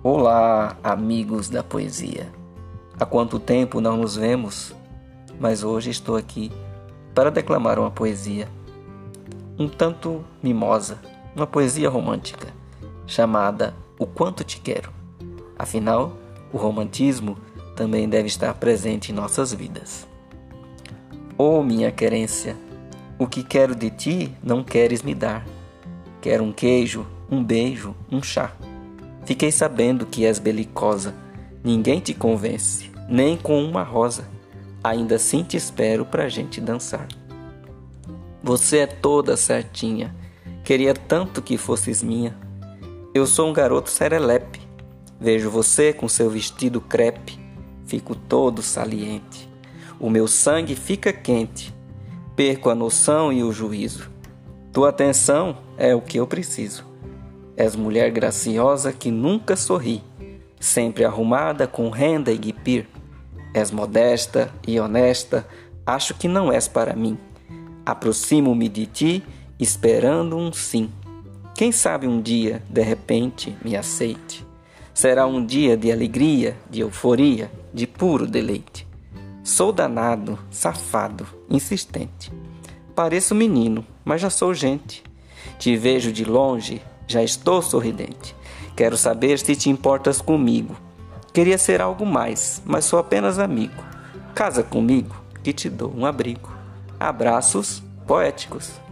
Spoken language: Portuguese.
Olá, amigos da poesia. Há quanto tempo não nos vemos, mas hoje estou aqui para declamar uma poesia um tanto mimosa, uma poesia romântica, chamada O Quanto Te Quero. Afinal, o romantismo também deve estar presente em nossas vidas. Oh, minha querência, o que quero de ti não queres me dar. Quero um queijo, um beijo, um chá. Fiquei sabendo que és belicosa. Ninguém te convence, nem com uma rosa. Ainda assim te espero pra gente dançar. Você é toda certinha. Queria tanto que fosses minha. Eu sou um garoto serelepe. Vejo você com seu vestido crepe. Fico todo saliente. O meu sangue fica quente. Perco a noção e o juízo. Tua atenção é o que eu preciso. És mulher graciosa que nunca sorri, sempre arrumada com renda e guipir. És modesta e honesta, acho que não és para mim. Aproximo-me de ti, esperando um sim. Quem sabe um dia, de repente, me aceite. Será um dia de alegria, de euforia, de puro deleite. Sou danado, safado, insistente. Pareço menino, mas já sou gente. Te vejo de longe, já estou sorridente. Quero saber se te importas comigo. Queria ser algo mais, mas sou apenas amigo. Casa comigo, que te dou um abrigo. Abraços poéticos.